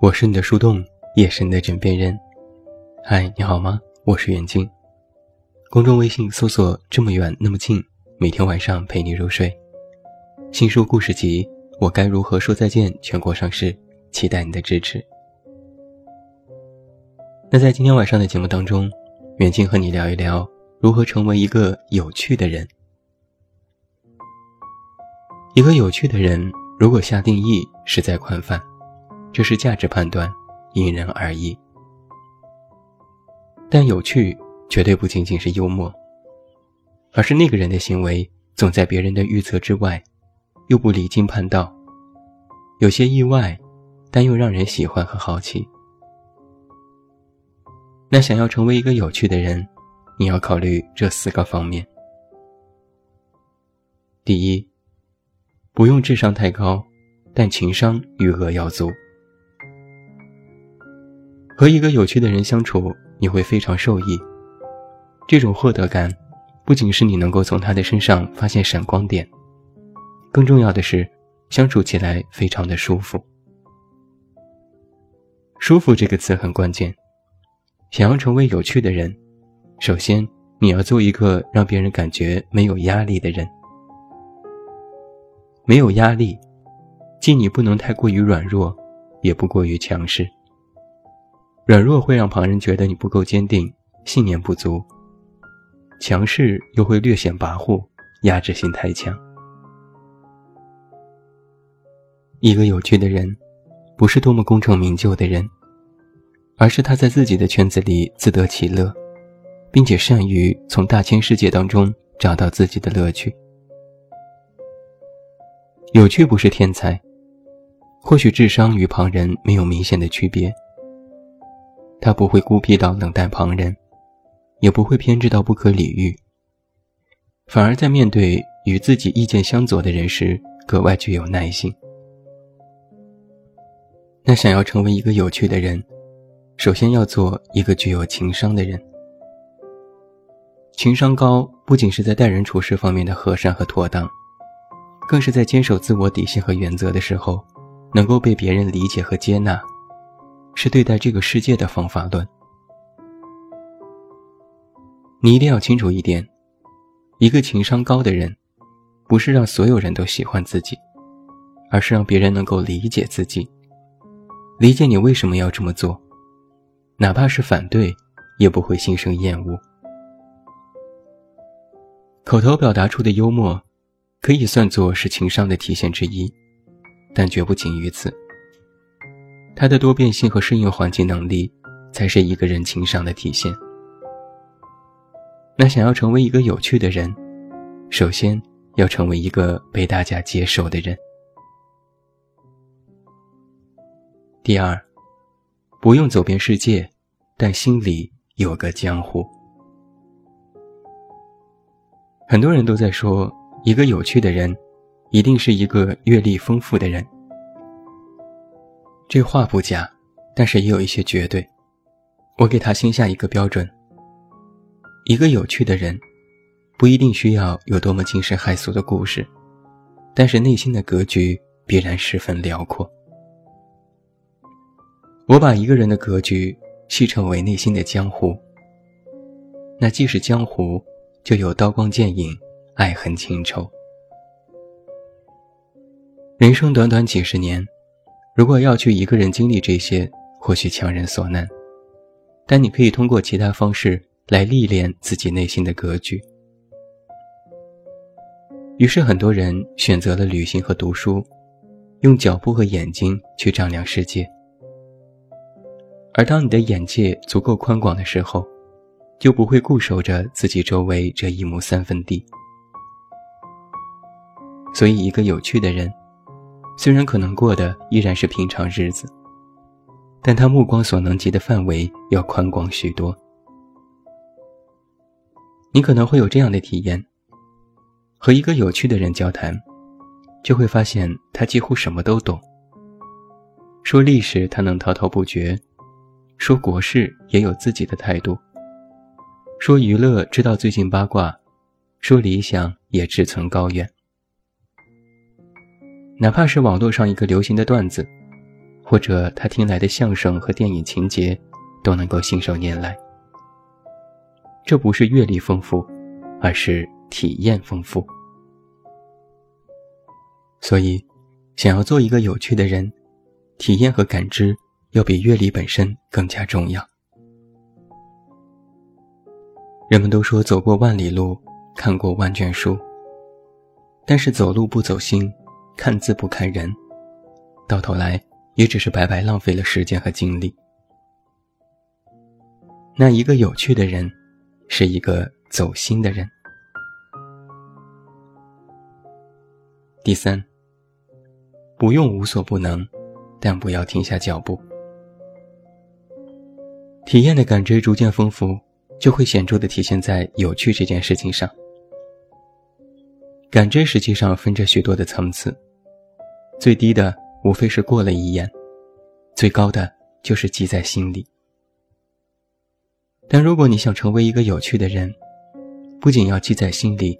我是你的树洞，也是你的枕边人。嗨，你好吗？我是远近。公众微信搜索“这么远那么近”，每天晚上陪你入睡。新书故事集《我该如何说再见》全国上市，期待你的支持。那在今天晚上的节目当中，远近和你聊一聊如何成为一个有趣的人。一个有趣的人，如果下定义，实在宽泛。这是价值判断，因人而异。但有趣绝对不仅仅是幽默，而是那个人的行为总在别人的预测之外，又不离经叛道，有些意外，但又让人喜欢和好奇。那想要成为一个有趣的人，你要考虑这四个方面：第一，不用智商太高，但情商余额要足。和一个有趣的人相处，你会非常受益。这种获得感，不仅是你能够从他的身上发现闪光点，更重要的是，相处起来非常的舒服。舒服这个词很关键。想要成为有趣的人，首先你要做一个让别人感觉没有压力的人。没有压力，既你不能太过于软弱，也不过于强势。软弱会让旁人觉得你不够坚定，信念不足；强势又会略显跋扈，压制性太强。一个有趣的人，不是多么功成名就的人，而是他在自己的圈子里自得其乐，并且善于从大千世界当中找到自己的乐趣。有趣不是天才，或许智商与旁人没有明显的区别。他不会孤僻到冷淡旁人，也不会偏执到不可理喻，反而在面对与自己意见相左的人时，格外具有耐心。那想要成为一个有趣的人，首先要做一个具有情商的人。情商高，不仅是在待人处事方面的和善和妥当，更是在坚守自我底线和原则的时候，能够被别人理解和接纳。是对待这个世界的方法论。你一定要清楚一点：一个情商高的人，不是让所有人都喜欢自己，而是让别人能够理解自己，理解你为什么要这么做，哪怕是反对，也不会心生厌恶。口头表达出的幽默，可以算作是情商的体现之一，但绝不仅于此。他的多变性和适应环境能力，才是一个人情商的体现。那想要成为一个有趣的人，首先要成为一个被大家接受的人。第二，不用走遍世界，但心里有个江湖。很多人都在说，一个有趣的人，一定是一个阅历丰富的人。这话不假，但是也有一些绝对。我给他先下一个标准：一个有趣的人，不一定需要有多么惊世骇俗的故事，但是内心的格局必然十分辽阔。我把一个人的格局戏称为内心的江湖。那既是江湖，就有刀光剑影、爱恨情仇。人生短短几十年。如果要去一个人经历这些，或许强人所难，但你可以通过其他方式来历练自己内心的格局。于是，很多人选择了旅行和读书，用脚步和眼睛去丈量世界。而当你的眼界足够宽广的时候，就不会固守着自己周围这一亩三分地。所以，一个有趣的人。虽然可能过的依然是平常日子，但他目光所能及的范围要宽广许多。你可能会有这样的体验：和一个有趣的人交谈，就会发现他几乎什么都懂。说历史，他能滔滔不绝；说国事，也有自己的态度；说娱乐，知道最近八卦；说理想，也志存高远。哪怕是网络上一个流行的段子，或者他听来的相声和电影情节，都能够信手拈来。这不是阅历丰富，而是体验丰富。所以，想要做一个有趣的人，体验和感知要比阅历本身更加重要。人们都说走过万里路，看过万卷书，但是走路不走心，看字不看人，到头来也只是白白浪费了时间和精力。那一个有趣的人，是一个走心的人。第三。不用无所不能，但不要停下脚步。体验的感知逐渐丰富，就会显著的体现在有趣这件事情上。感知实际上分着许多的层次，最低的无非是过了一眼，最高的就是记在心里。但如果你想成为一个有趣的人，不仅要记在心里，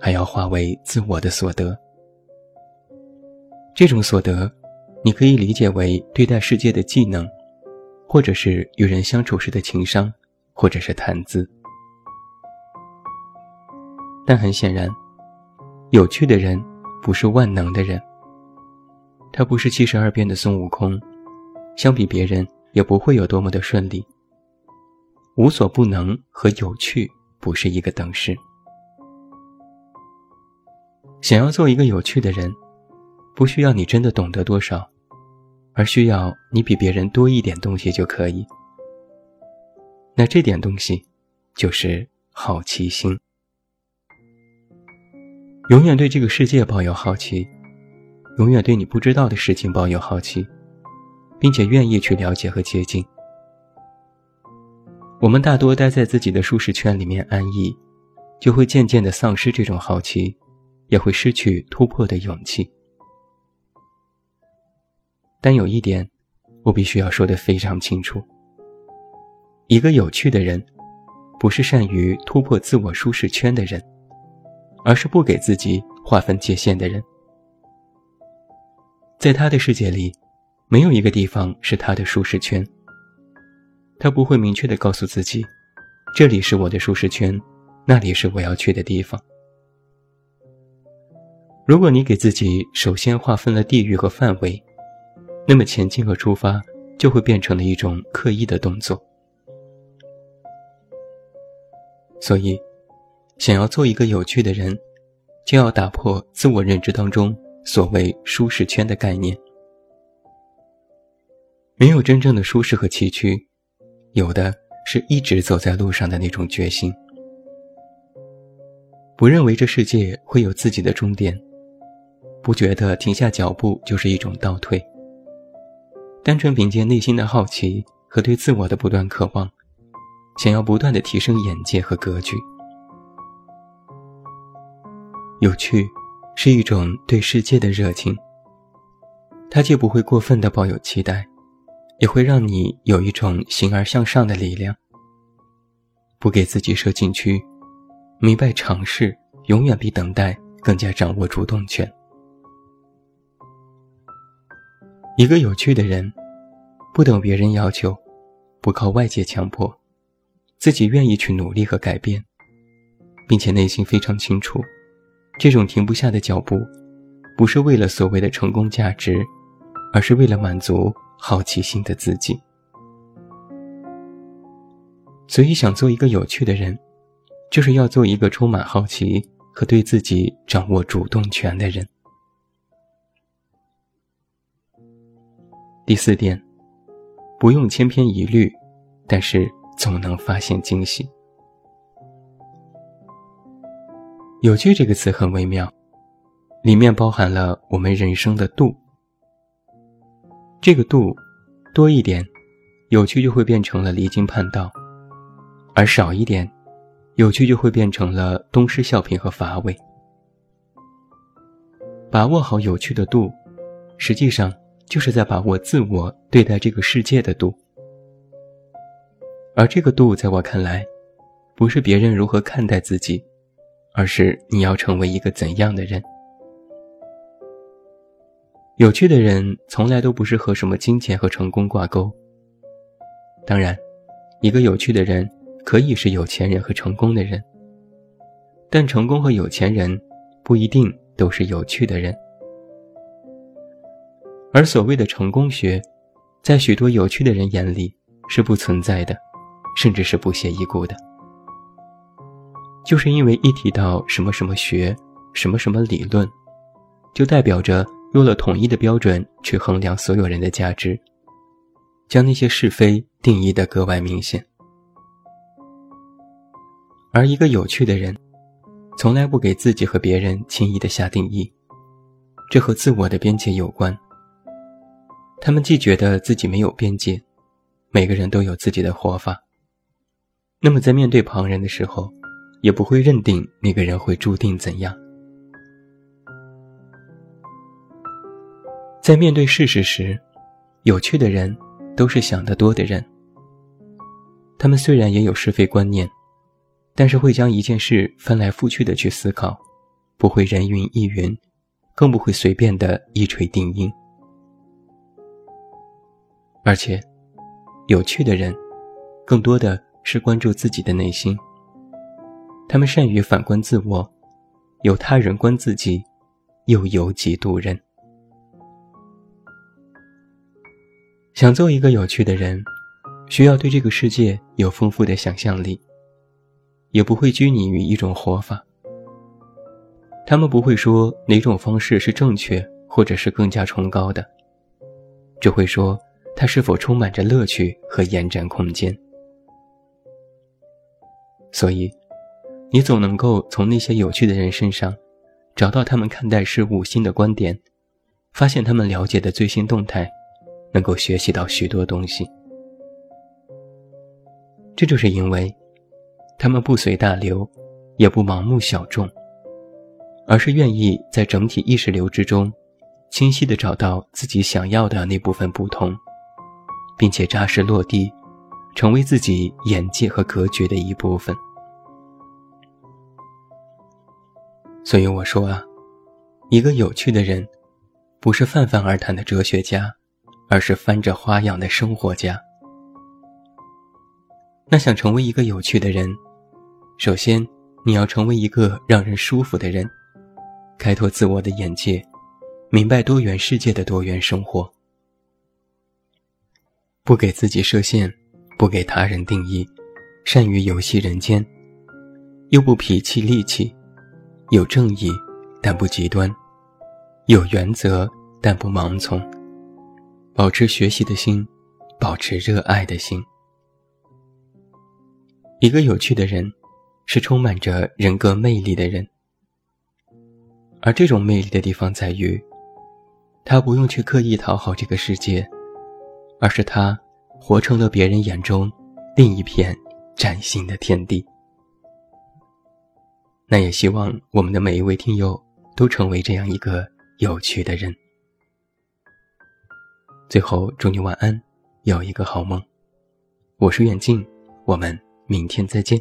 还要化为自我的所得。这种所得，你可以理解为对待世界的技能，或者是与人相处时的情商，或者是谈资。但很显然，有趣的人不是万能的人。他不是七十二变的孙悟空，相比别人也不会有多么的顺利。无所不能和有趣不是一个等式。想要做一个有趣的人。不需要你真的懂得多少，而需要你比别人多一点东西就可以。那这点东西，就是好奇心。永远对这个世界抱有好奇，永远对你不知道的事情抱有好奇，并且愿意去了解和接近。我们大多待在自己的舒适圈里面安逸，就会渐渐的丧失这种好奇，也会失去突破的勇气。但有一点，我必须要说的非常清楚：一个有趣的人，不是善于突破自我舒适圈的人，而是不给自己划分界限的人。在他的世界里，没有一个地方是他的舒适圈。他不会明确的告诉自己，这里是我的舒适圈，那里是我要去的地方。如果你给自己首先划分了地域和范围，那么前进和出发就会变成了一种刻意的动作。所以，想要做一个有趣的人，就要打破自我认知当中所谓舒适圈的概念。没有真正的舒适和崎岖，有的是一直走在路上的那种决心。不认为这世界会有自己的终点，不觉得停下脚步就是一种倒退。单纯凭借内心的好奇和对自我的不断渴望，想要不断的提升眼界和格局。有趣，是一种对世界的热情。它既不会过分的抱有期待，也会让你有一种形而向上的力量。不给自己设禁区，明白尝试永远比等待更加掌握主动权。一个有趣的人，不等别人要求，不靠外界强迫，自己愿意去努力和改变，并且内心非常清楚，这种停不下的脚步，不是为了所谓的成功价值，而是为了满足好奇心的自己。所以，想做一个有趣的人，就是要做一个充满好奇和对自己掌握主动权的人。第四点，不用千篇一律，但是总能发现惊喜。有趣这个词很微妙，里面包含了我们人生的度。这个度多一点，有趣就会变成了离经叛道；而少一点，有趣就会变成了东施效颦和乏味。把握好有趣的度，实际上。就是在把握自我对待这个世界的度，而这个度在我看来，不是别人如何看待自己，而是你要成为一个怎样的人。有趣的人从来都不是和什么金钱和成功挂钩。当然，一个有趣的人可以是有钱人和成功的人，但成功和有钱人不一定都是有趣的人。而所谓的成功学，在许多有趣的人眼里是不存在的，甚至是不屑一顾的。就是因为一提到什么什么学、什么什么理论，就代表着用了统一的标准去衡量所有人的价值，将那些是非定义的格外明显。而一个有趣的人，从来不给自己和别人轻易的下定义，这和自我的边界有关。他们既觉得自己没有边界，每个人都有自己的活法，那么在面对旁人的时候，也不会认定那个人会注定怎样。在面对事实时，有趣的人都是想得多的人。他们虽然也有是非观念，但是会将一件事翻来覆去的去思考，不会人云亦云，更不会随便的一锤定音。而且，有趣的人，更多的是关注自己的内心。他们善于反观自我，有他人观自己，又由己度人。想做一个有趣的人，需要对这个世界有丰富的想象力，也不会拘泥于一种活法。他们不会说哪种方式是正确，或者是更加崇高的，只会说。它是否充满着乐趣和延展空间？所以，你总能够从那些有趣的人身上，找到他们看待事物新的观点，发现他们了解的最新动态，能够学习到许多东西。这就是因为，他们不随大流，也不盲目小众，而是愿意在整体意识流之中，清晰的找到自己想要的那部分不同。并且扎实落地，成为自己眼界和格局的一部分。所以我说啊，一个有趣的人，不是泛泛而谈的哲学家，而是翻着花样的生活家。那想成为一个有趣的人，首先你要成为一个让人舒服的人，开拓自我的眼界，明白多元世界的多元生活。不给自己设限，不给他人定义，善于游戏人间，又不脾气戾气，有正义但不极端，有原则但不盲从，保持学习的心，保持热爱的心。一个有趣的人，是充满着人格魅力的人，而这种魅力的地方在于，他不用去刻意讨好这个世界。而是他，活成了别人眼中另一片崭新的天地。那也希望我们的每一位听友都成为这样一个有趣的人。最后，祝你晚安，有一个好梦。我是远近，我们明天再见。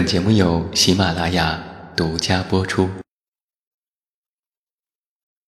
本节目由喜马拉雅独家播出。